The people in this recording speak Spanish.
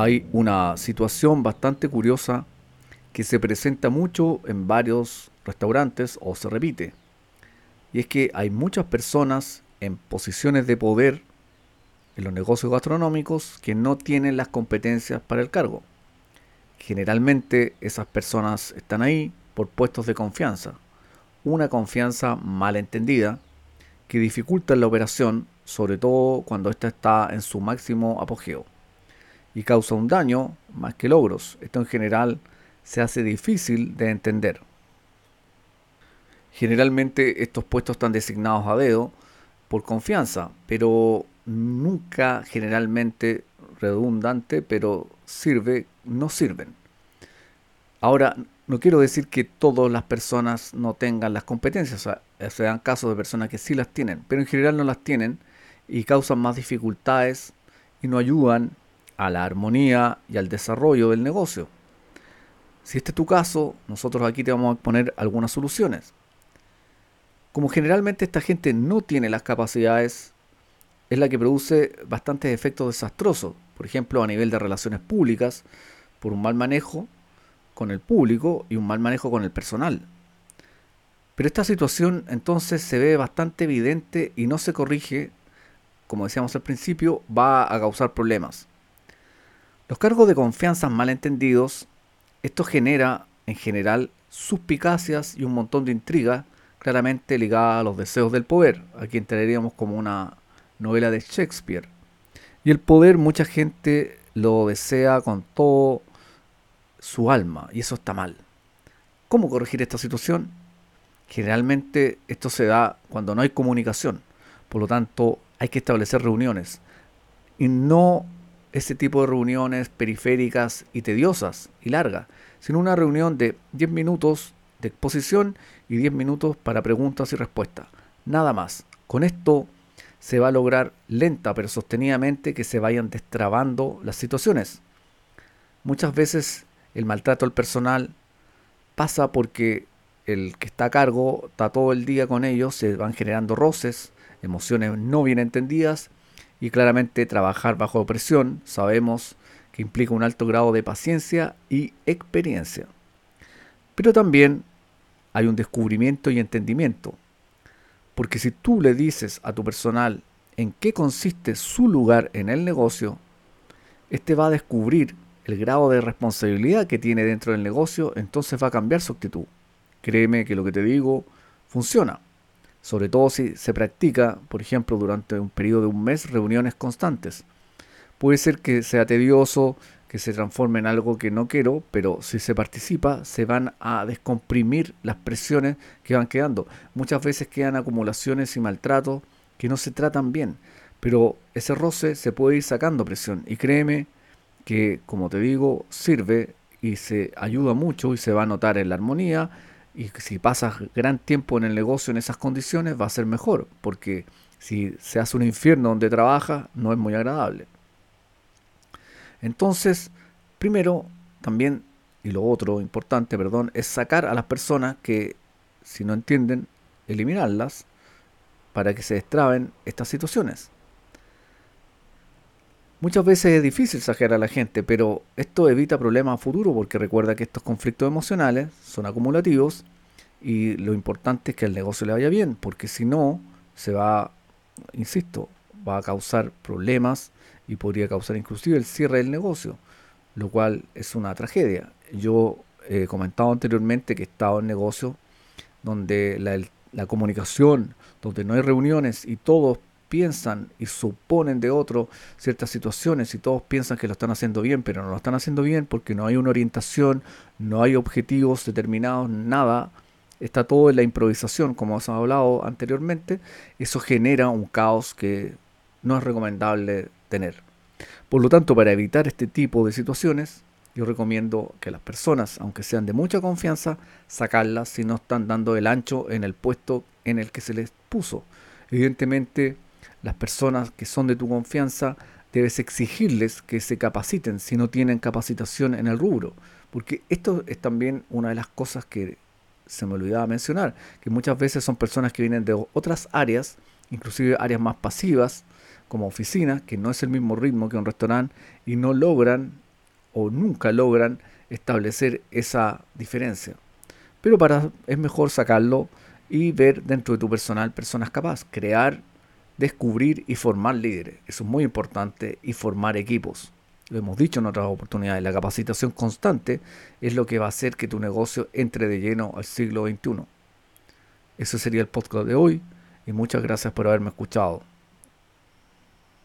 hay una situación bastante curiosa que se presenta mucho en varios restaurantes o se repite. Y es que hay muchas personas en posiciones de poder en los negocios gastronómicos que no tienen las competencias para el cargo. Generalmente esas personas están ahí por puestos de confianza. Una confianza mal entendida que dificulta la operación, sobre todo cuando ésta está en su máximo apogeo. Y causa un daño más que logros. Esto en general se hace difícil de entender. Generalmente estos puestos están designados a dedo por confianza, pero nunca generalmente redundante, pero sirve, no sirven. Ahora, no quiero decir que todas las personas no tengan las competencias, o sea, se dan casos de personas que sí las tienen, pero en general no las tienen y causan más dificultades y no ayudan a la armonía y al desarrollo del negocio. Si este es tu caso, nosotros aquí te vamos a poner algunas soluciones. Como generalmente esta gente no tiene las capacidades, es la que produce bastantes efectos desastrosos, por ejemplo a nivel de relaciones públicas, por un mal manejo con el público y un mal manejo con el personal. Pero esta situación entonces se ve bastante evidente y no se corrige, como decíamos al principio, va a causar problemas. Los cargos de confianza mal entendidos, esto genera en general suspicacias y un montón de intriga claramente ligada a los deseos del poder. Aquí entraríamos como una novela de Shakespeare. Y el poder mucha gente lo desea con todo su alma y eso está mal. ¿Cómo corregir esta situación? Generalmente esto se da cuando no hay comunicación. Por lo tanto, hay que establecer reuniones. Y no ese tipo de reuniones periféricas y tediosas y largas, sino una reunión de 10 minutos de exposición y 10 minutos para preguntas y respuestas. Nada más. Con esto se va a lograr lenta pero sostenidamente que se vayan destrabando las situaciones. Muchas veces el maltrato al personal pasa porque el que está a cargo está todo el día con ellos, se van generando roces, emociones no bien entendidas y claramente trabajar bajo presión sabemos que implica un alto grado de paciencia y experiencia. Pero también hay un descubrimiento y entendimiento. Porque si tú le dices a tu personal en qué consiste su lugar en el negocio, este va a descubrir el grado de responsabilidad que tiene dentro del negocio, entonces va a cambiar su actitud. Créeme que lo que te digo funciona. Sobre todo si se practica, por ejemplo, durante un periodo de un mes, reuniones constantes. Puede ser que sea tedioso, que se transforme en algo que no quiero, pero si se participa se van a descomprimir las presiones que van quedando. Muchas veces quedan acumulaciones y maltratos que no se tratan bien, pero ese roce se puede ir sacando presión y créeme que, como te digo, sirve y se ayuda mucho y se va a notar en la armonía y si pasas gran tiempo en el negocio en esas condiciones va a ser mejor, porque si se hace un infierno donde trabaja no es muy agradable. Entonces, primero, también, y lo otro importante, perdón, es sacar a las personas que, si no entienden, eliminarlas para que se destraben estas situaciones. Muchas veces es difícil sacar a la gente, pero esto evita problemas a futuro porque recuerda que estos conflictos emocionales son acumulativos y lo importante es que el negocio le vaya bien, porque si no, se va, insisto, va a causar problemas y podría causar inclusive el cierre del negocio, lo cual es una tragedia. Yo he comentado anteriormente que he estado en negocios donde la, la comunicación, donde no hay reuniones y todos piensan y suponen de otro ciertas situaciones y todos piensan que lo están haciendo bien, pero no lo están haciendo bien porque no hay una orientación, no hay objetivos determinados, nada. Está todo en la improvisación, como hemos hablado anteriormente. Eso genera un caos que no es recomendable tener. Por lo tanto, para evitar este tipo de situaciones, yo recomiendo que las personas, aunque sean de mucha confianza, sacarlas si no están dando el ancho en el puesto en el que se les puso. Evidentemente, las personas que son de tu confianza, debes exigirles que se capaciten si no tienen capacitación en el rubro. Porque esto es también una de las cosas que se me olvidaba mencionar, que muchas veces son personas que vienen de otras áreas, inclusive áreas más pasivas, como oficina, que no es el mismo ritmo que un restaurante, y no logran o nunca logran establecer esa diferencia. Pero para es mejor sacarlo y ver dentro de tu personal personas capaces, crear, descubrir y formar líderes. Eso es muy importante y formar equipos. Lo hemos dicho en otras oportunidades, la capacitación constante es lo que va a hacer que tu negocio entre de lleno al siglo XXI. Ese sería el podcast de hoy y muchas gracias por haberme escuchado.